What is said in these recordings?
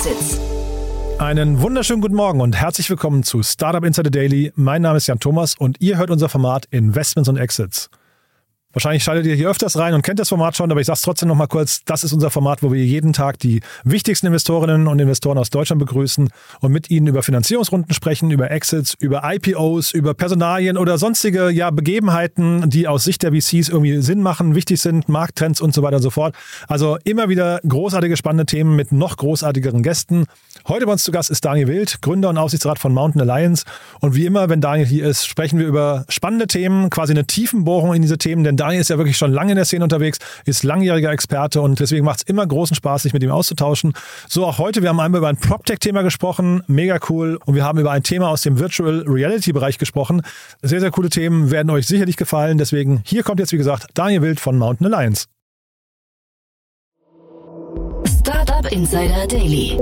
Exits. Einen wunderschönen guten Morgen und herzlich willkommen zu Startup Insider Daily. Mein Name ist Jan Thomas und ihr hört unser Format Investments und Exits. Wahrscheinlich schaltet ihr hier öfters rein und kennt das Format schon, aber ich sage es trotzdem nochmal kurz. Das ist unser Format, wo wir jeden Tag die wichtigsten Investorinnen und Investoren aus Deutschland begrüßen und mit ihnen über Finanzierungsrunden sprechen, über Exits, über IPOs, über Personalien oder sonstige ja, Begebenheiten, die aus Sicht der VCs irgendwie Sinn machen, wichtig sind, Markttrends und so weiter und so fort. Also immer wieder großartige, spannende Themen mit noch großartigeren Gästen. Heute bei uns zu Gast ist Daniel Wild, Gründer und Aufsichtsrat von Mountain Alliance. Und wie immer, wenn Daniel hier ist, sprechen wir über spannende Themen, quasi eine Tiefenbohrung in diese Themen, denn Daniel ist ja wirklich schon lange in der Szene unterwegs, ist langjähriger Experte und deswegen macht es immer großen Spaß, sich mit ihm auszutauschen. So auch heute, wir haben einmal über ein PropTech-Thema gesprochen, mega cool. Und wir haben über ein Thema aus dem Virtual Reality-Bereich gesprochen. Sehr, sehr coole Themen, werden euch sicherlich gefallen. Deswegen hier kommt jetzt, wie gesagt, Daniel Wild von Mountain Alliance. Insider Daily.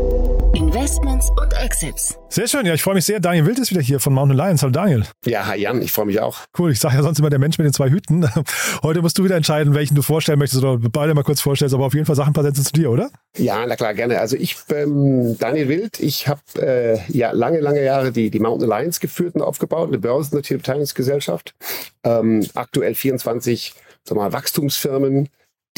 Investments und Exits. Sehr schön, ja, ich freue mich sehr. Daniel Wild ist wieder hier von Mountain Alliance. Hallo Daniel. Ja, hi Jan, ich freue mich auch. Cool, ich sage ja sonst immer der Mensch mit den zwei Hüten. Heute musst du wieder entscheiden, welchen du vorstellen möchtest oder beide mal kurz vorstellst, aber auf jeden Fall Sachen präsentieren zu dir, oder? Ja, na klar, gerne. Also ich bin Daniel Wild. Ich habe äh, ja lange, lange Jahre die, die Mountain Alliance geführt und aufgebaut, eine börsennotierte Beteiligungsgesellschaft. Ähm, aktuell 24 sag mal, Wachstumsfirmen,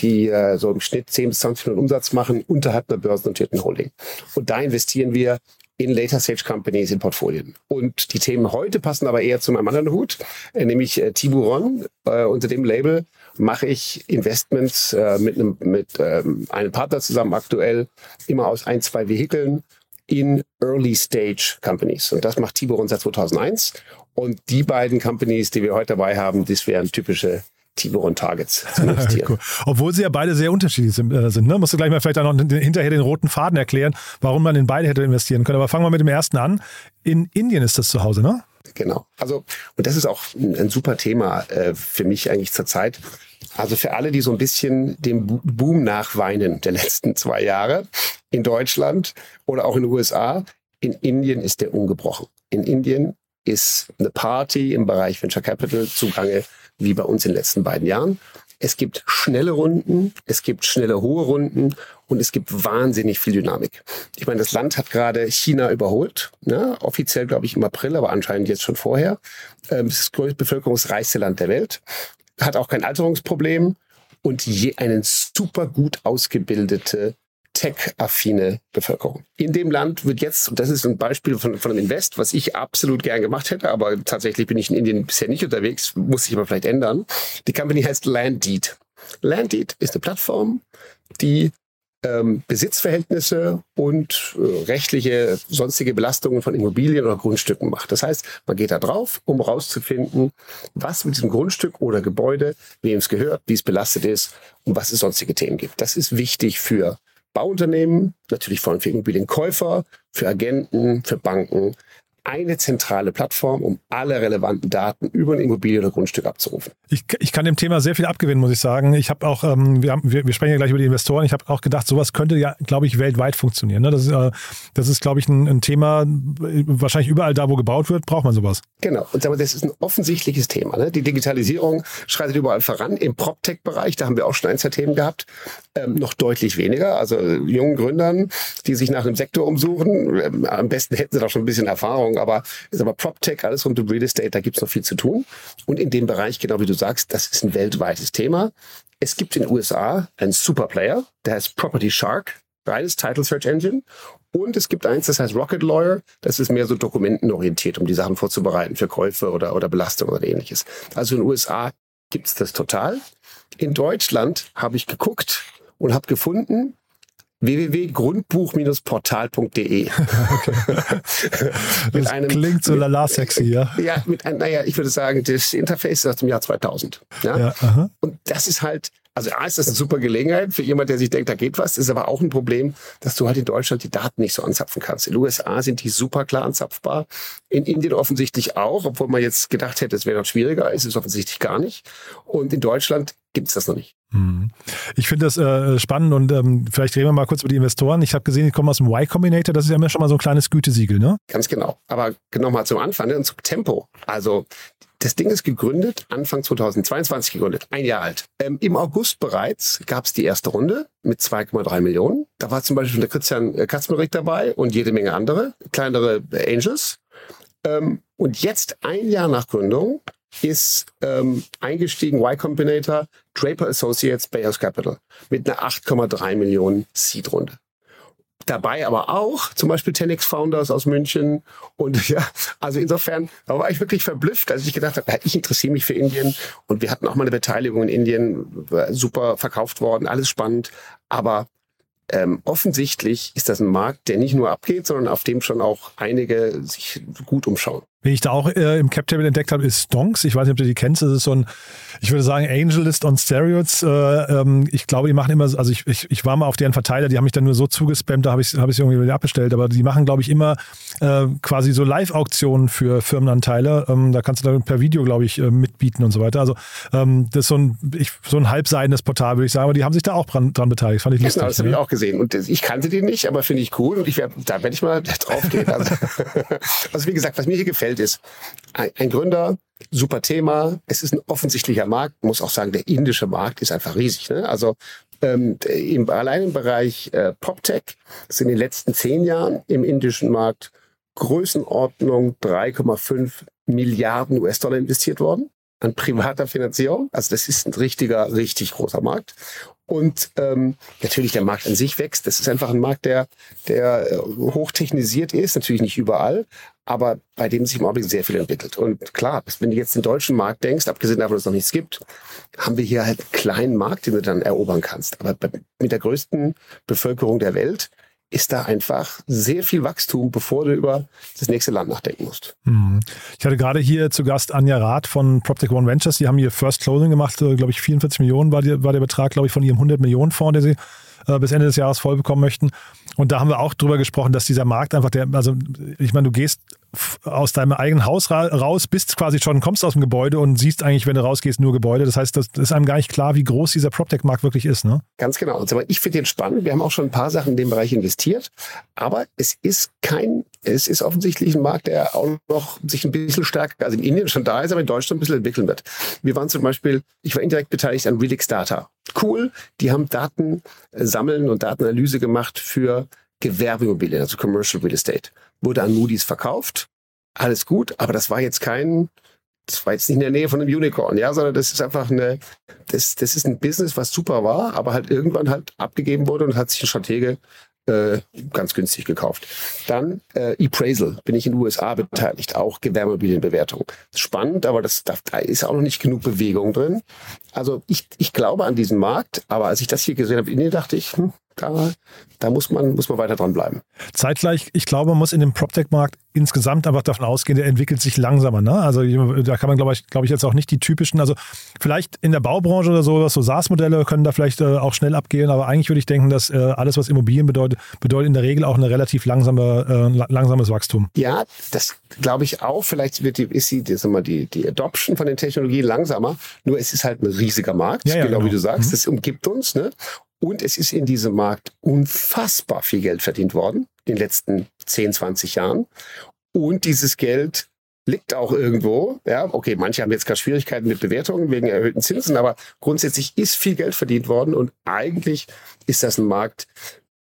die äh, so im Schnitt 10 bis 20 Millionen Umsatz machen, unterhalb einer börsennotierten Holding. Und da investieren wir in Later Stage Companies in Portfolien. Und die Themen heute passen aber eher zu meinem anderen Hut, äh, nämlich äh, Tiburon. Äh, unter dem Label mache ich Investments äh, mit, einem, mit ähm, einem Partner zusammen aktuell, immer aus ein, zwei Vehikeln in Early Stage Companies. Und das macht Tiburon seit 2001. Und die beiden Companies, die wir heute dabei haben, das wären typische Tiburon Targets zu investieren. cool. Obwohl sie ja beide sehr unterschiedlich sind. Äh, sind ne? Musst du gleich mal vielleicht auch noch hinterher den roten Faden erklären, warum man in beide hätte investieren können. Aber fangen wir mit dem ersten an. In Indien ist das zu Hause, ne? Genau. Also, und das ist auch ein, ein super Thema äh, für mich eigentlich zurzeit. Also für alle, die so ein bisschen dem Boom nachweinen der letzten zwei Jahre in Deutschland oder auch in den USA, in Indien ist der ungebrochen. In Indien ist eine Party im Bereich Venture Capital zugange wie bei uns in den letzten beiden Jahren. Es gibt schnelle Runden, es gibt schnelle hohe Runden und es gibt wahnsinnig viel Dynamik. Ich meine, das Land hat gerade China überholt, ne? offiziell glaube ich im April, aber anscheinend jetzt schon vorher. Ähm, es ist das größte bevölkerungsreichste Land der Welt, hat auch kein Alterungsproblem und je einen super gut ausgebildete tech-affine Bevölkerung. In dem Land wird jetzt, und das ist ein Beispiel von, von einem Invest, was ich absolut gern gemacht hätte, aber tatsächlich bin ich in Indien bisher nicht unterwegs, muss sich aber vielleicht ändern. Die Company heißt Landdeed. Landdeed ist eine Plattform, die ähm, Besitzverhältnisse und äh, rechtliche sonstige Belastungen von Immobilien oder Grundstücken macht. Das heißt, man geht da drauf, um herauszufinden, was mit diesem Grundstück oder Gebäude, wem es gehört, wie es belastet ist und was es sonstige Themen gibt. Das ist wichtig für Bauunternehmen, natürlich vor allem für Immobilienkäufer, für Agenten, für Banken, eine zentrale Plattform, um alle relevanten Daten über ein Immobilie oder Grundstück abzurufen. Ich, ich kann dem Thema sehr viel abgewinnen, muss ich sagen. Ich habe auch, ähm, wir, haben, wir, wir, sprechen ja gleich über die Investoren, ich habe auch gedacht, sowas könnte ja, glaube ich, weltweit funktionieren. Ne? Das ist, äh, das ist glaube ich, ein, ein, Thema, wahrscheinlich überall da, wo gebaut wird, braucht man sowas. Genau, und sagen wir, das ist ein offensichtliches Thema. Ne? Die Digitalisierung schreitet überall voran. Im PropTech-Bereich, da haben wir auch schon ein, zwei Themen gehabt, ähm, noch deutlich weniger. Also jungen Gründern, die sich nach einem Sektor umsuchen, ähm, am besten hätten sie da schon ein bisschen Erfahrung, aber ist aber PropTech, alles rund um Real Estate, da gibt's noch viel zu tun. Und in dem Bereich, genau wie du sagst, das ist ein weltweites Thema. Es gibt in den USA einen Superplayer, der heißt Property Shark, reines Title Search Engine. Und es gibt eins, das heißt Rocket Lawyer. Das ist mehr so dokumentenorientiert, um die Sachen vorzubereiten für Käufe oder, oder Belastung oder ähnliches. Also in den USA gibt's das total. In Deutschland habe ich geguckt und habe gefunden, www.grundbuch-portal.de. das einem, klingt so lala sexy, ja. Ja, mit einem, naja, ich würde sagen, das Interface ist aus dem Jahr 2000. Ja? ja und das ist halt, also A ist das eine super Gelegenheit für jemand, der sich denkt, da geht was. Ist aber auch ein Problem, dass du halt in Deutschland die Daten nicht so anzapfen kannst. In den USA sind die super klar anzapfbar. In Indien offensichtlich auch, obwohl man jetzt gedacht hätte, es wäre noch schwieriger, ist es offensichtlich gar nicht. Und in Deutschland gibt es das noch nicht. Mhm. Ich finde das äh, spannend und ähm, vielleicht reden wir mal kurz über die Investoren. Ich habe gesehen, die kommen aus dem Y Combinator, das ist ja immer schon mal so ein kleines Gütesiegel, ne? Ganz genau. Aber nochmal zum Anfang, ne, zum Tempo. Also das Ding ist gegründet, Anfang 2022 gegründet, ein Jahr alt. Ähm, Im August bereits gab es die erste Runde mit 2,3 Millionen. Da war zum Beispiel der Christian äh, Katzmerich dabei und jede Menge andere, kleinere Angels. Ähm, und jetzt ein Jahr nach Gründung ist ähm, eingestiegen Y Combinator, Draper Associates, Bayers Capital mit einer 8,3 Millionen Seed-Runde dabei aber auch zum Beispiel Tenix Founders aus München. Und ja, also insofern, da war ich wirklich verblüfft, als ich gedacht habe, ich interessiere mich für Indien. Und wir hatten auch mal eine Beteiligung in Indien, super verkauft worden, alles spannend. Aber ähm, offensichtlich ist das ein Markt, der nicht nur abgeht, sondern auf dem schon auch einige sich gut umschauen. Wen ich da auch äh, im Cap Table entdeckt habe, ist Stonks. Ich weiß nicht, ob du die kennst. Das ist so ein, ich würde sagen, Angelist on Steroids. Äh, ähm, ich glaube, die machen immer, also ich, ich, ich war mal auf deren Verteiler, die haben mich dann nur so zugespammt, da habe ich es hab irgendwie wieder abbestellt. Aber die machen, glaube ich, immer äh, quasi so Live-Auktionen für Firmenanteile. Ähm, da kannst du dann per Video, glaube ich, äh, mitbieten und so weiter. Also ähm, das ist so ein, ich, so ein halbseidenes Portal, würde ich sagen. Aber die haben sich da auch dran, dran beteiligt. Fand ich lustig. Genau, das habe ich auch gesehen. Und ich kannte die nicht, aber finde ich cool. Und ich werd, da werde ich mal drauf gehen. Also, also wie gesagt, was mir hier gefällt, Feld ist. Ein, ein Gründer, super Thema. Es ist ein offensichtlicher Markt. Muss auch sagen, der indische Markt ist einfach riesig. Ne? Also ähm, im, allein im Bereich äh, PropTech ist in den letzten zehn Jahren im indischen Markt Größenordnung 3,5 Milliarden US-Dollar investiert worden an privater Finanzierung. Also das ist ein richtiger, richtig großer Markt. Und ähm, natürlich der Markt an sich wächst. Das ist einfach ein Markt, der, der äh, hochtechnisiert ist, natürlich nicht überall, aber bei dem sich im Augenblick sehr viel entwickelt. Und klar, wenn du jetzt den deutschen Markt denkst, abgesehen davon, dass es noch nichts gibt, haben wir hier halt einen kleinen Markt, den du dann erobern kannst. Aber mit der größten Bevölkerung der Welt ist da einfach sehr viel Wachstum, bevor du über das nächste Land nachdenken musst. Mhm. Ich hatte gerade hier zu Gast Anja Rath von PropTech One Ventures. Die haben hier First Closing gemacht, äh, glaube ich, 44 Millionen war, die, war der Betrag, glaube ich, von ihrem 100 Millionen Fonds, der sie äh, bis Ende des Jahres voll bekommen möchten. Und da haben wir auch drüber gesprochen, dass dieser Markt einfach der, also ich meine, du gehst aus deinem eigenen Haus ra raus, bist quasi schon, kommst aus dem Gebäude und siehst eigentlich, wenn du rausgehst, nur Gebäude. Das heißt, das ist einem gar nicht klar, wie groß dieser PropTech-Markt wirklich ist. Ne? Ganz genau. Und ich finde den spannend. Wir haben auch schon ein paar Sachen in dem Bereich investiert, aber es ist kein, es ist offensichtlich ein Markt, der auch noch sich ein bisschen stärker, also in Indien schon da ist, aber in Deutschland ein bisschen entwickeln wird. Wir waren zum Beispiel, ich war indirekt beteiligt an Relix Data. Cool, die haben Daten äh, sammeln und Datenanalyse gemacht für Gewerbeimmobilien, also Commercial Real Estate wurde an Moody's verkauft. Alles gut, aber das war jetzt kein, das war jetzt nicht in der Nähe von einem Unicorn, ja, sondern das ist einfach eine, das, das ist ein Business, was super war, aber halt irgendwann halt abgegeben wurde und hat sich ein Stratege äh, ganz günstig gekauft. Dann äh, Appraisal, bin ich in den USA beteiligt, auch Gewerbeimmobilienbewertung. Spannend, aber das, da, da ist auch noch nicht genug Bewegung drin. Also ich, ich glaube an diesen Markt, aber als ich das hier gesehen habe, in dachte ich, hm, da, da muss man, muss man weiter dran bleiben. Zeitgleich, ich glaube, man muss in dem PropTech-Markt insgesamt einfach davon ausgehen, der entwickelt sich langsamer. Ne? Also da kann man, glaube ich, glaube ich, jetzt auch nicht die typischen, also vielleicht in der Baubranche oder sowas, so SaaS-Modelle können da vielleicht äh, auch schnell abgehen, aber eigentlich würde ich denken, dass äh, alles, was Immobilien bedeutet, bedeutet in der Regel auch eine relativ langsame, äh, langsames Wachstum. Ja, das glaube ich auch. Vielleicht wird die, ist die, die, die, die Adoption von den Technologien langsamer, nur es ist halt ein riesiger Markt, ja, ja, genau, genau, wie du sagst, mhm. das umgibt uns. Ne? Und es ist in diesem Markt unfassbar viel Geld verdient worden in den letzten 10, 20 Jahren. Und dieses Geld liegt auch irgendwo. Ja, okay, manche haben jetzt gerade Schwierigkeiten mit Bewertungen wegen erhöhten Zinsen, aber grundsätzlich ist viel Geld verdient worden und eigentlich ist das ein Markt,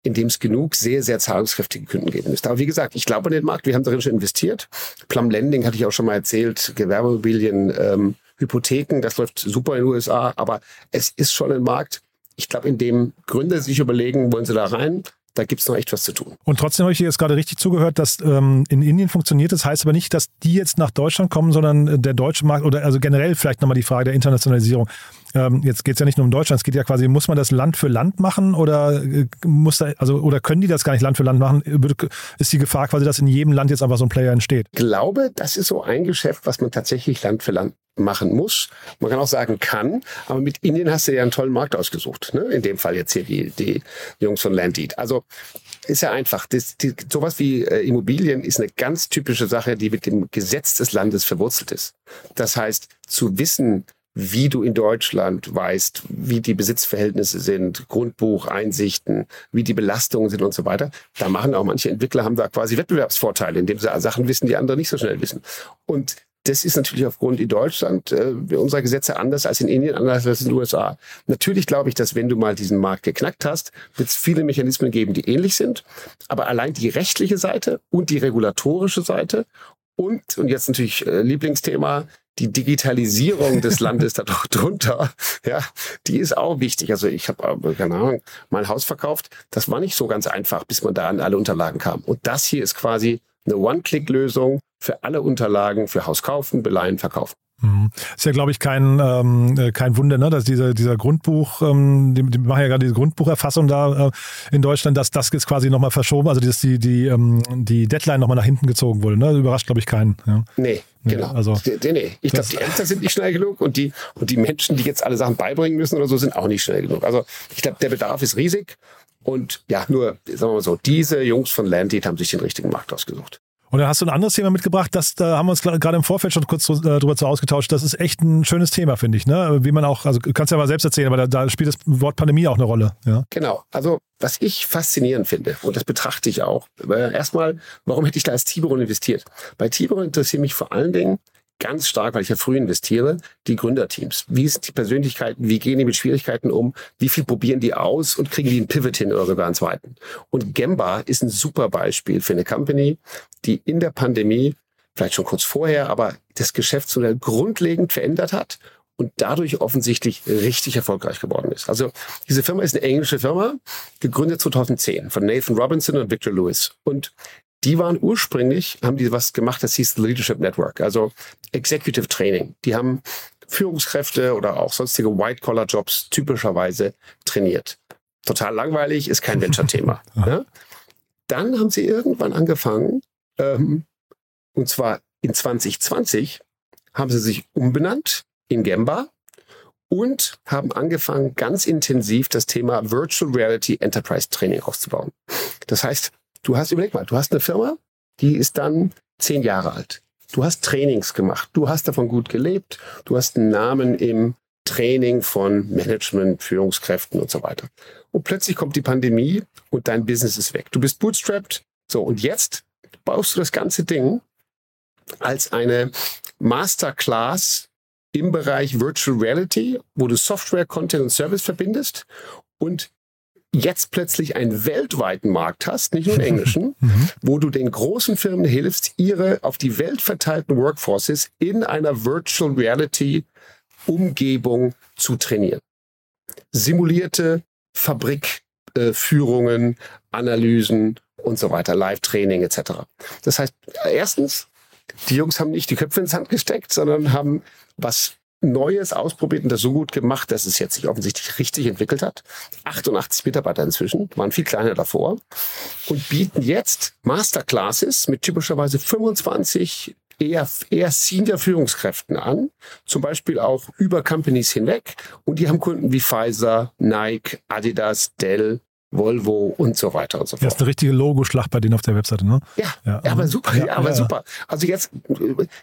in dem es genug sehr, sehr zahlungskräftige Kunden geben müsste. Aber wie gesagt, ich glaube an den Markt, wir haben darin schon investiert. Plum Lending hatte ich auch schon mal erzählt, Gewerbemobilien, ähm, Hypotheken, das läuft super in den USA, aber es ist schon ein Markt, ich glaube, in dem Gründer sich überlegen, wollen sie da rein? Da gibt es noch echt was zu tun. Und trotzdem habe ich jetzt gerade richtig zugehört, dass ähm, in Indien funktioniert. Das heißt aber nicht, dass die jetzt nach Deutschland kommen, sondern der deutsche Markt oder also generell vielleicht nochmal die Frage der Internationalisierung. Ähm, jetzt geht es ja nicht nur um Deutschland, es geht ja quasi, muss man das Land für Land machen oder äh, muss da, also oder können die das gar nicht Land für Land machen? Ist die Gefahr quasi, dass in jedem Land jetzt einfach so ein Player entsteht? Ich glaube, das ist so ein Geschäft, was man tatsächlich Land für Land machen muss. Man kann auch sagen kann, aber mit Indien hast du ja einen tollen Markt ausgesucht. Ne? In dem Fall jetzt hier die, die Jungs von Landit. Also ist ja einfach. Das, die, sowas wie äh, Immobilien ist eine ganz typische Sache, die mit dem Gesetz des Landes verwurzelt ist. Das heißt, zu wissen, wie du in Deutschland weißt, wie die Besitzverhältnisse sind, Grundbucheinsichten, wie die Belastungen sind und so weiter. Da machen auch manche Entwickler, haben da quasi Wettbewerbsvorteile, indem sie Sachen wissen, die andere nicht so schnell wissen. Und das ist natürlich aufgrund in Deutschland äh, unserer Gesetze anders als in Indien, anders als in den USA. Natürlich glaube ich, dass wenn du mal diesen Markt geknackt hast, wird es viele Mechanismen geben, die ähnlich sind. Aber allein die rechtliche Seite und die regulatorische Seite und, und jetzt natürlich äh, Lieblingsthema, die Digitalisierung des Landes da drunter, ja, die ist auch wichtig. Also ich habe, keine Ahnung, mein Haus verkauft. Das war nicht so ganz einfach, bis man da an alle Unterlagen kam. Und das hier ist quasi eine One-Click-Lösung für alle Unterlagen für Haus kaufen, beleihen, verkaufen. Mhm. Ist ja, glaube ich, kein, ähm, äh, kein Wunder, ne? dass dieser, dieser Grundbuch, ähm, die, die machen ja gerade diese Grundbucherfassung da äh, in Deutschland, dass das jetzt quasi nochmal verschoben, also dass die, die, ähm, die Deadline nochmal nach hinten gezogen wurde. Ne? Überrascht, glaube ich, keinen. Ja. Nee, nee, genau. Also, nee, nee. Ich glaube, die Ämter sind nicht schnell genug und die, und die Menschen, die jetzt alle Sachen beibringen müssen oder so, sind auch nicht schnell genug. Also ich glaube, der Bedarf ist riesig. Und ja, nur, sagen wir mal so, diese Jungs von Landit haben sich den richtigen Markt ausgesucht. Und dann hast du ein anderes Thema mitgebracht, das da haben wir uns gerade im Vorfeld schon kurz äh, drüber zu ausgetauscht. Das ist echt ein schönes Thema, finde ich. Ne? Wie man auch, also du kannst ja mal selbst erzählen, aber da, da spielt das Wort Pandemie auch eine Rolle. Ja? Genau. Also was ich faszinierend finde, und das betrachte ich auch, erstmal, warum hätte ich da als Tiberon investiert? Bei Tiberon interessiert mich vor allen Dingen, ganz stark, weil ich ja früh investiere, die Gründerteams. Wie sind die Persönlichkeiten? Wie gehen die mit Schwierigkeiten um? Wie viel probieren die aus und kriegen die einen Pivot hin oder sogar einen zweiten? Und Gemba ist ein super Beispiel für eine Company, die in der Pandemie, vielleicht schon kurz vorher, aber das Geschäftsmodell grundlegend verändert hat und dadurch offensichtlich richtig erfolgreich geworden ist. Also diese Firma ist eine englische Firma, gegründet 2010 von Nathan Robinson und Victor Lewis. Und die waren ursprünglich, haben die was gemacht, das hieß Leadership Network, also Executive Training. Die haben Führungskräfte oder auch sonstige White-Collar-Jobs typischerweise trainiert. Total langweilig, ist kein Venture-Thema. ja? Dann haben sie irgendwann angefangen, ähm, und zwar in 2020 haben sie sich umbenannt in Gemba und haben angefangen, ganz intensiv das Thema Virtual Reality Enterprise Training auszubauen. Das heißt, Du hast, überleg mal, du hast eine Firma, die ist dann zehn Jahre alt. Du hast Trainings gemacht. Du hast davon gut gelebt. Du hast einen Namen im Training von Management, Führungskräften und so weiter. Und plötzlich kommt die Pandemie und dein Business ist weg. Du bist bootstrapped. So, und jetzt baust du das ganze Ding als eine Masterclass im Bereich Virtual Reality, wo du Software, Content und Service verbindest und jetzt plötzlich einen weltweiten Markt hast, nicht nur einen englischen, mhm. wo du den großen Firmen hilfst, ihre auf die Welt verteilten Workforces in einer Virtual Reality Umgebung zu trainieren. Simulierte Fabrikführungen, äh, Analysen und so weiter, Live-Training etc. Das heißt, erstens, die Jungs haben nicht die Köpfe ins Hand gesteckt, sondern haben was Neues ausprobiert und das so gut gemacht, dass es jetzt sich offensichtlich richtig entwickelt hat. 88 Mitarbeiter inzwischen, waren viel kleiner davor und bieten jetzt Masterclasses mit typischerweise 25 eher, eher Senior-Führungskräften an, zum Beispiel auch über Companies hinweg. Und die haben Kunden wie Pfizer, Nike, Adidas, Dell, Volvo und so weiter und so fort. Das ist eine richtige Logoschlacht bei denen auf der Webseite, ne? Ja, ja, aber super, ja, aber ja. super. Also jetzt,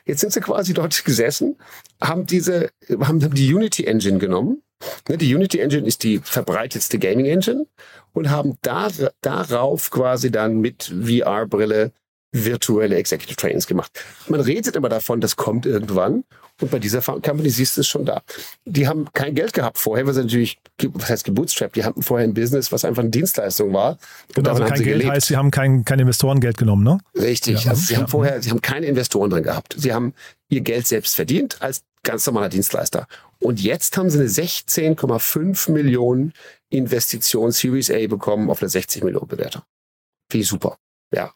jetzt sind sie quasi dort gesessen, haben diese, haben die Unity Engine genommen. Ne, die Unity Engine ist die verbreitetste Gaming Engine und haben da, darauf quasi dann mit VR-Brille virtuelle Executive Trainings gemacht. Man redet immer davon, das kommt irgendwann. Und bei dieser Company siehst du es schon da. Die haben kein Geld gehabt vorher, weil sie natürlich, was heißt gebootstrapped, die hatten vorher ein Business, was einfach eine Dienstleistung war. Genau, also kein Geld gelebt. heißt, sie haben kein, kein Investorengeld genommen, ne? Richtig. Ja, also sie ja. haben vorher, sie haben keine Investoren drin gehabt. Sie haben ihr Geld selbst verdient als ganz normaler Dienstleister. Und jetzt haben sie eine 16,5 Millionen Investition Series A bekommen auf eine 60 Millionen Bewertung. Wie super. Ja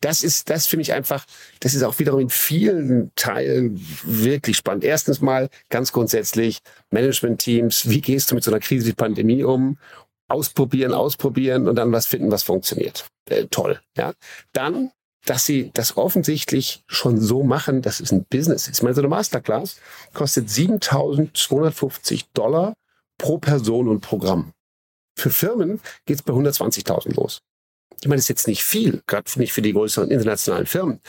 das ist das für mich einfach, das ist auch wiederum in vielen Teilen wirklich spannend. Erstens mal ganz grundsätzlich Management-Teams, wie gehst du mit so einer Krise wie Pandemie um? Ausprobieren, ausprobieren und dann was finden, was funktioniert. Äh, toll. Ja. Dann dass sie das offensichtlich schon so machen, dass es ein Business ist. Ich meine, so eine Masterclass kostet 7.250 Dollar pro Person und Programm. Für Firmen geht es bei 120.000 los. Ich meine, das ist jetzt nicht viel, gerade nicht für die größeren internationalen Firmen,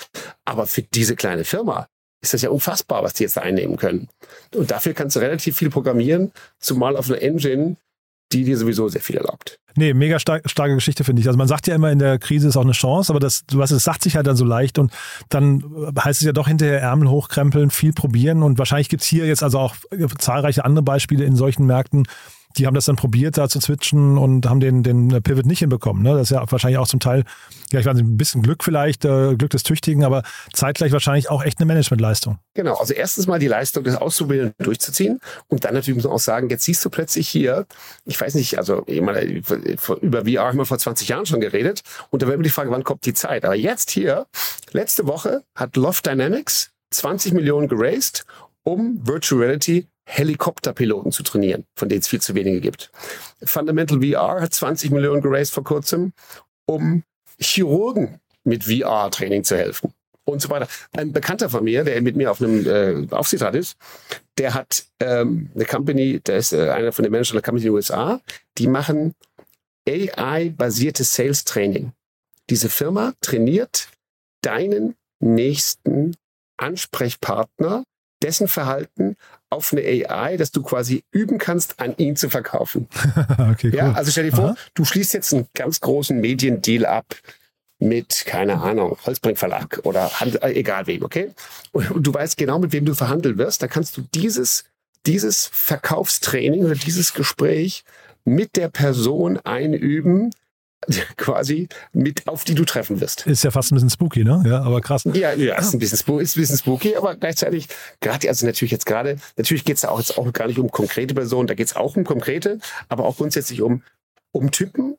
aber für diese kleine Firma ist das ja unfassbar, was die jetzt einnehmen können. Und dafür kannst du relativ viel programmieren, zumal auf einer Engine, die dir sowieso sehr viel erlaubt. Nee, mega stark, starke Geschichte, finde ich. Also man sagt ja immer, in der Krise ist auch eine Chance, aber das, du weißt, es sagt sich halt dann so leicht und dann heißt es ja doch hinterher Ärmel hochkrempeln, viel probieren und wahrscheinlich gibt es hier jetzt also auch zahlreiche andere Beispiele in solchen Märkten, die haben das dann probiert, da zu switchen und haben den, den Pivot nicht hinbekommen. Ne? Das ist ja wahrscheinlich auch zum Teil, ja, ich weiß nicht, ein bisschen Glück vielleicht, äh, Glück des Tüchtigen, aber zeitgleich wahrscheinlich auch echt eine Managementleistung. Genau, also erstens mal die Leistung des Auszubildenden durchzuziehen und dann natürlich muss man auch sagen, jetzt siehst du plötzlich hier, ich weiß nicht, also über VR haben wir vor 20 Jahren schon geredet und da wäre immer die Frage, wann kommt die Zeit? Aber jetzt hier, letzte Woche hat Loft Dynamics 20 Millionen geraced, um Virtual Reality Helikopterpiloten zu trainieren, von denen es viel zu wenige gibt. Fundamental VR hat 20 Millionen geraced vor kurzem, um Chirurgen mit VR-Training zu helfen und so weiter. Ein Bekannter von mir, der mit mir auf einem äh, Aufsichtsrat ist, der hat ähm, eine Company, der ist äh, einer von den Managern der Company in den USA, die machen AI-basiertes Sales-Training. Diese Firma trainiert deinen nächsten Ansprechpartner dessen Verhalten auf eine AI, dass du quasi üben kannst, an ihn zu verkaufen. okay, cool. Ja, also stell dir vor, Aha. du schließt jetzt einen ganz großen Mediendeal ab mit, keine Ahnung, Holzbrink Verlag oder Hand, äh, egal wem, okay? Und, und, du weißt genau, mit wem du verhandeln wirst. Da kannst du dieses, dieses Verkaufstraining oder dieses Gespräch mit der Person einüben, quasi mit, auf die du treffen wirst. Ist ja fast ein bisschen spooky, ne? Ja, aber krass. Ja, ja, ist ein bisschen, spooky, ist ein bisschen spooky, aber gleichzeitig, gerade, also natürlich jetzt gerade, natürlich geht es da auch jetzt auch gar nicht um konkrete Personen, da geht es auch um konkrete, aber auch grundsätzlich um, um Typen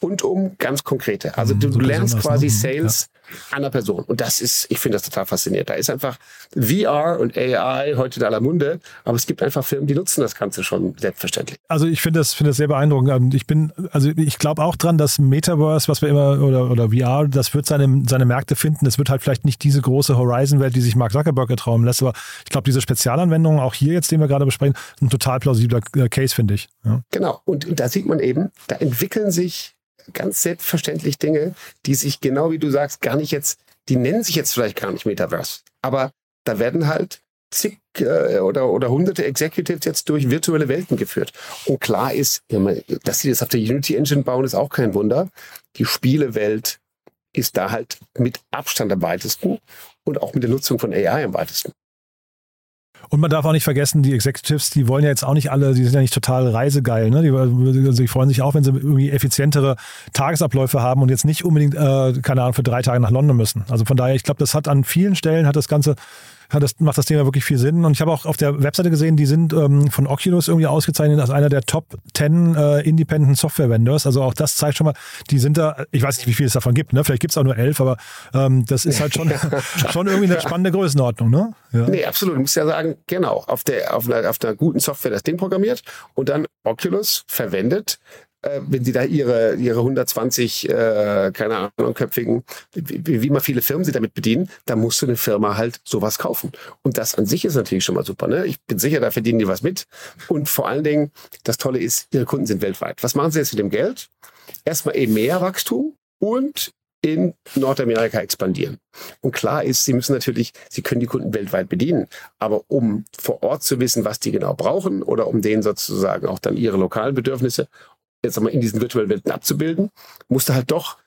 und um ganz konkrete. Also du, mhm, so lernst quasi ne? Sales ja. einer Person. Und das ist, ich finde das total faszinierend. Da ist einfach VR und AI heute in aller Munde, aber es gibt einfach Firmen, die nutzen das Ganze schon selbstverständlich. Also ich finde das, finde das sehr beeindruckend. Ähm, ich bin, also ich glaube auch dran, dass Metaverse, was wir immer, oder, oder VR, das wird seine, seine Märkte finden. Es wird halt vielleicht nicht diese große Horizon-Welt, die sich Mark Zuckerberg ertraumen lässt, aber ich glaube, diese Spezialanwendungen, auch hier jetzt, den wir gerade besprechen, ein total plausibler äh, Case, finde ich. Ja. Genau. Und da sieht man eben, da entwickeln sich ganz selbstverständlich Dinge, die sich genau wie du sagst, gar nicht jetzt, die nennen sich jetzt vielleicht gar nicht Metaverse. Aber da werden halt zig äh, oder, oder hunderte Executives jetzt durch virtuelle Welten geführt. Und klar ist, dass sie das auf der Unity Engine bauen, ist auch kein Wunder. Die Spielewelt ist da halt mit Abstand am weitesten und auch mit der Nutzung von AI am weitesten. Und man darf auch nicht vergessen, die Executives, die wollen ja jetzt auch nicht alle, die sind ja nicht total reisegeil. Ne? Die, also die freuen sich auch, wenn sie irgendwie effizientere Tagesabläufe haben und jetzt nicht unbedingt, äh, keine Ahnung, für drei Tage nach London müssen. Also von daher, ich glaube, das hat an vielen Stellen, hat das Ganze ja, das macht das Thema wirklich viel Sinn. Und ich habe auch auf der Webseite gesehen, die sind ähm, von Oculus irgendwie ausgezeichnet als einer der Top 10 äh, Independent Software Vendors. Also auch das zeigt schon mal, die sind da, ich weiß nicht, wie viel es davon gibt, ne? Vielleicht gibt es auch nur elf, aber ähm, das ist halt schon, schon irgendwie eine spannende Größenordnung, ne? Ja. Nee, absolut. Du musst ja sagen, genau, auf der, auf einer, auf einer guten Software das Ding programmiert und dann Oculus verwendet äh, wenn sie da ihre, ihre 120, äh, keine Ahnung, köpfigen, wie, wie immer viele Firmen sie damit bedienen, da musst du eine Firma halt sowas kaufen. Und das an sich ist natürlich schon mal super. Ne? Ich bin sicher, da verdienen die was mit. Und vor allen Dingen, das Tolle ist, ihre Kunden sind weltweit. Was machen sie jetzt mit dem Geld? Erstmal eben mehr Wachstum und in Nordamerika expandieren. Und klar ist, sie müssen natürlich, sie können die Kunden weltweit bedienen. Aber um vor Ort zu wissen, was die genau brauchen oder um denen sozusagen auch dann ihre lokalen Bedürfnisse jetzt einmal in diesen virtuellen Welten abzubilden, musste halt doch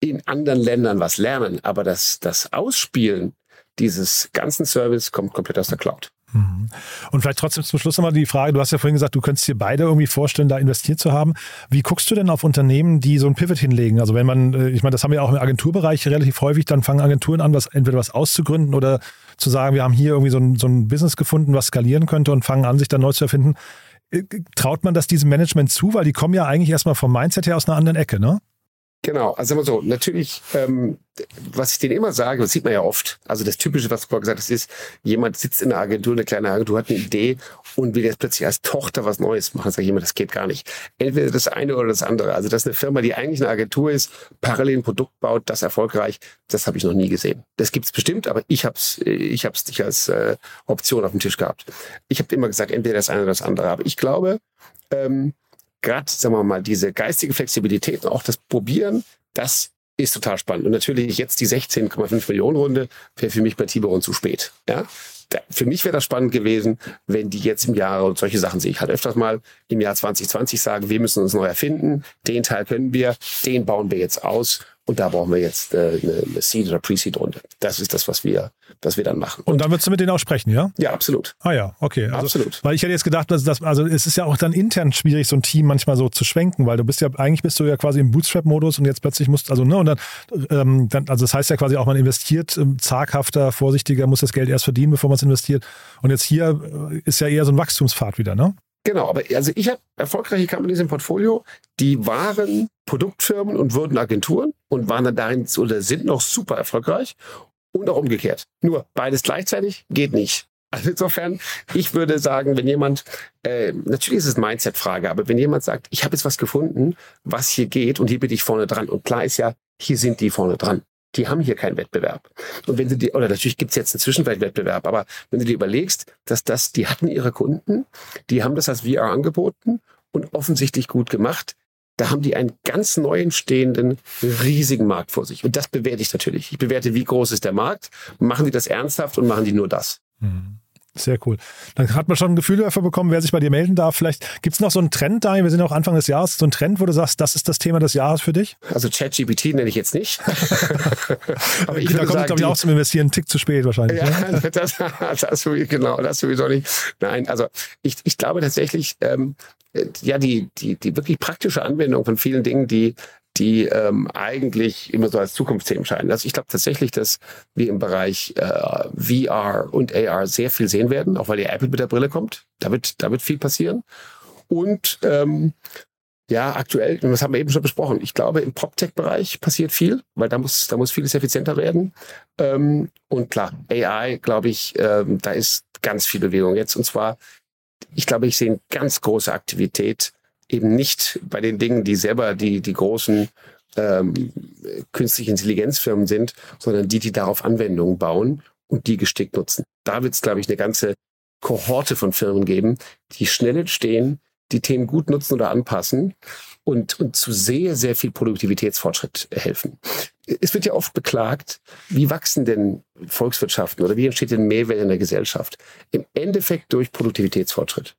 in anderen Ländern was lernen. Aber das, das Ausspielen dieses ganzen Service kommt komplett aus der Cloud. Mhm. Und vielleicht trotzdem zum Schluss nochmal die Frage, du hast ja vorhin gesagt, du könntest dir beide irgendwie vorstellen, da investiert zu haben. Wie guckst du denn auf Unternehmen, die so ein Pivot hinlegen? Also wenn man, äh, ich meine, das haben wir auch im Agenturbereich relativ häufig, dann fangen Agenturen an, was, entweder was auszugründen oder zu sagen, wir haben hier irgendwie so ein, so ein Business gefunden, was skalieren könnte und fangen an, sich dann neu zu erfinden. Äh, traut man das diesem Management zu? Weil die kommen ja eigentlich erstmal vom Mindset her aus einer anderen Ecke, ne? Genau, also immer so, natürlich, ähm, was ich denen immer sage, das sieht man ja oft, also das Typische, was du vorher gesagt hast, ist, jemand sitzt in einer Agentur, eine kleine Agentur, hat eine Idee und will jetzt plötzlich als Tochter was Neues machen. Sag ich immer, das geht gar nicht. Entweder das eine oder das andere. Also das ist eine Firma, die eigentlich eine Agentur ist, parallel ein Produkt baut, das erfolgreich, das habe ich noch nie gesehen. Das gibt's bestimmt, aber ich habe es ich hab's nicht als äh, Option auf dem Tisch gehabt. Ich habe immer gesagt, entweder das eine oder das andere. Aber ich glaube, ähm, gerade, sagen wir mal, diese geistige Flexibilität und auch das Probieren, das ist total spannend. Und natürlich jetzt die 16,5 Millionen Runde wäre für mich bei Tiburon zu spät. Ja? Für mich wäre das spannend gewesen, wenn die jetzt im Jahr, und solche Sachen sehe ich halt öfters mal, im Jahr 2020 sagen, wir müssen uns neu erfinden, den Teil können wir, den bauen wir jetzt aus und da brauchen wir jetzt äh, eine, eine Seed- oder Pre-Seed-Runde. Das ist das, was wir, was wir dann machen. Und, und dann würdest du mit denen auch sprechen, ja? Ja, absolut. Ah ja, okay. Also, absolut. Weil ich hätte jetzt gedacht, dass das, also es ist ja auch dann intern schwierig, so ein Team manchmal so zu schwenken, weil du bist ja, eigentlich bist du ja quasi im Bootstrap-Modus und jetzt plötzlich musst, also, ne, und dann, ähm, dann, also das heißt ja quasi auch, man investiert ähm, zaghafter, vorsichtiger, muss das Geld erst verdienen, bevor man es investiert. Und jetzt hier äh, ist ja eher so ein Wachstumspfad wieder, ne? Genau, aber also ich habe erfolgreiche Companies im Portfolio, die waren Produktfirmen und wurden Agenturen und waren dann darin oder sind noch super erfolgreich und auch umgekehrt. Nur beides gleichzeitig geht nicht. Also insofern, ich würde sagen, wenn jemand, äh, natürlich ist es Mindset-Frage, aber wenn jemand sagt, ich habe jetzt was gefunden, was hier geht und hier bin ich vorne dran und klar ist ja, hier sind die vorne dran die haben hier keinen Wettbewerb. Und wenn du die, oder natürlich gibt's jetzt einen Zwischenweltwettbewerb, aber wenn du dir überlegst, dass das, die hatten ihre Kunden, die haben das als VR angeboten und offensichtlich gut gemacht, da haben die einen ganz neuen stehenden, riesigen Markt vor sich. Und das bewerte ich natürlich. Ich bewerte, wie groß ist der Markt, machen die das ernsthaft und machen die nur das. Mhm. Sehr cool. Dann hat man schon ein Gefühl dafür bekommen, wer sich bei dir melden darf. Vielleicht gibt es noch so einen Trend da, wir sind auch Anfang des Jahres, so einen Trend, wo du sagst, das ist das Thema des Jahres für dich? Also ChatGPT nenne ich jetzt nicht. Aber ich da kommt, glaube ich, auch zum Investieren einen Tick zu spät wahrscheinlich. Ja, ne? das, das, genau, das sowieso nicht. Nein, also ich, ich glaube tatsächlich, ähm, ja, die, die, die wirklich praktische Anwendung von vielen Dingen, die die ähm, eigentlich immer so als Zukunftsthemen scheinen. Also ich glaube tatsächlich, dass wir im Bereich äh, VR und AR sehr viel sehen werden, auch weil die Apple mit der Brille kommt. Da wird, da wird viel passieren. Und ähm, ja, aktuell, das haben wir eben schon besprochen. Ich glaube, im PropTech-Bereich passiert viel, weil da muss, da muss vieles effizienter werden. Ähm, und klar, AI, glaube ich, ähm, da ist ganz viel Bewegung jetzt. Und zwar, ich glaube, ich sehe eine ganz große Aktivität eben nicht bei den Dingen, die selber die, die großen ähm, künstliche Intelligenzfirmen sind, sondern die, die darauf Anwendungen bauen und die gestickt nutzen. Da wird es, glaube ich, eine ganze Kohorte von Firmen geben, die schnell entstehen, die Themen gut nutzen oder anpassen und, und zu sehr, sehr viel Produktivitätsfortschritt helfen. Es wird ja oft beklagt, wie wachsen denn Volkswirtschaften oder wie entsteht denn Mehrwert in der Gesellschaft? Im Endeffekt durch Produktivitätsfortschritt.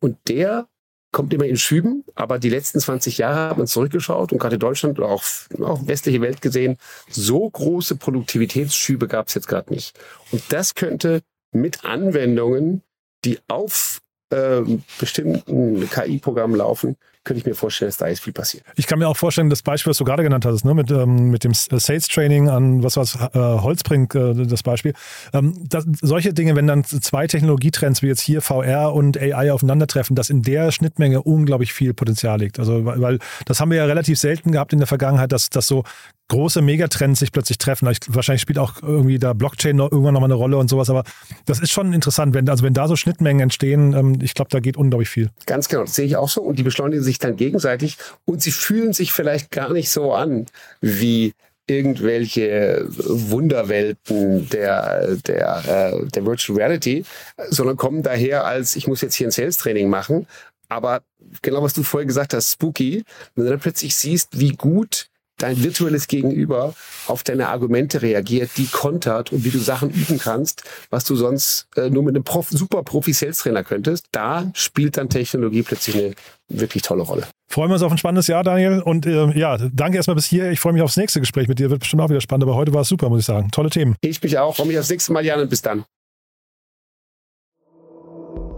Und der kommt immer in Schüben, aber die letzten 20 Jahre hat man zurückgeschaut und gerade Deutschland oder auch, auch westliche Welt gesehen, so große Produktivitätsschübe gab es jetzt gerade nicht. Und das könnte mit Anwendungen, die auf äh, bestimmten KI-Programmen laufen, könnte ich mir vorstellen, dass da jetzt viel passiert. Ich kann mir auch vorstellen, das Beispiel, was du gerade genannt hast, ne, mit, ähm, mit dem Sales Training an was was äh, Holzbrink, äh, das Beispiel. Ähm, das, solche Dinge, wenn dann zwei Technologietrends wie jetzt hier VR und AI aufeinandertreffen, dass in der Schnittmenge unglaublich viel Potenzial liegt. Also weil, weil das haben wir ja relativ selten gehabt in der Vergangenheit, dass, dass so große Megatrends sich plötzlich treffen. Ich, wahrscheinlich spielt auch irgendwie da Blockchain noch, irgendwann nochmal eine Rolle und sowas, aber das ist schon interessant, wenn, also wenn da so Schnittmengen entstehen, ähm, ich glaube, da geht unglaublich viel. Ganz genau, das sehe ich auch so und die beschleunigen sich dann gegenseitig und sie fühlen sich vielleicht gar nicht so an wie irgendwelche Wunderwelten der, der, äh, der Virtual Reality, sondern kommen daher als, ich muss jetzt hier ein Sales-Training machen. Aber genau was du vorher gesagt hast, spooky, wenn du dann plötzlich siehst, wie gut dein virtuelles Gegenüber auf deine Argumente reagiert, die kontert und wie du Sachen üben kannst, was du sonst äh, nur mit einem Prof super Profi-Sales-Trainer könntest. Da spielt dann Technologie plötzlich eine wirklich tolle Rolle. Freuen wir uns auf ein spannendes Jahr, Daniel. Und äh, ja, danke erstmal bis hier. Ich freue mich aufs nächste Gespräch mit dir. Wird bestimmt auch wieder spannend. Aber heute war es super, muss ich sagen. Tolle Themen. Ich mich auch. Freue mich aufs nächste Mal, Jan. Und bis dann.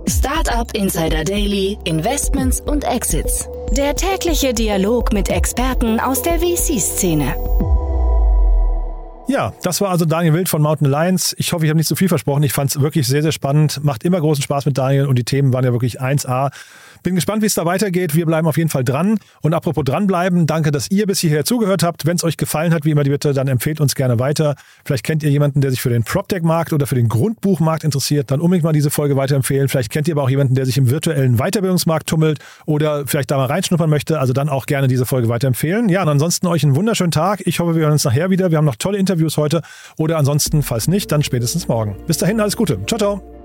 Startup Insider Daily, Investments und Exits. Der tägliche Dialog mit Experten aus der VC-Szene. Ja, das war also Daniel Wild von Mountain Lions. Ich hoffe, ich habe nicht zu so viel versprochen. Ich fand es wirklich sehr, sehr spannend. Macht immer großen Spaß mit Daniel und die Themen waren ja wirklich 1A. Bin gespannt, wie es da weitergeht. Wir bleiben auf jeden Fall dran. Und apropos dranbleiben, danke, dass ihr bis hierher zugehört habt. Wenn es euch gefallen hat, wie immer die Bitte, dann empfehlt uns gerne weiter. Vielleicht kennt ihr jemanden, der sich für den PropTech-Markt oder für den Grundbuchmarkt interessiert, dann unbedingt mal diese Folge weiterempfehlen. Vielleicht kennt ihr aber auch jemanden, der sich im virtuellen Weiterbildungsmarkt tummelt oder vielleicht da mal reinschnuppern möchte. Also dann auch gerne diese Folge weiterempfehlen. Ja, und ansonsten euch einen wunderschönen Tag. Ich hoffe, wir hören uns nachher wieder. Wir haben noch tolle Interviews heute. Oder ansonsten, falls nicht, dann spätestens morgen. Bis dahin, alles Gute. Ciao, ciao.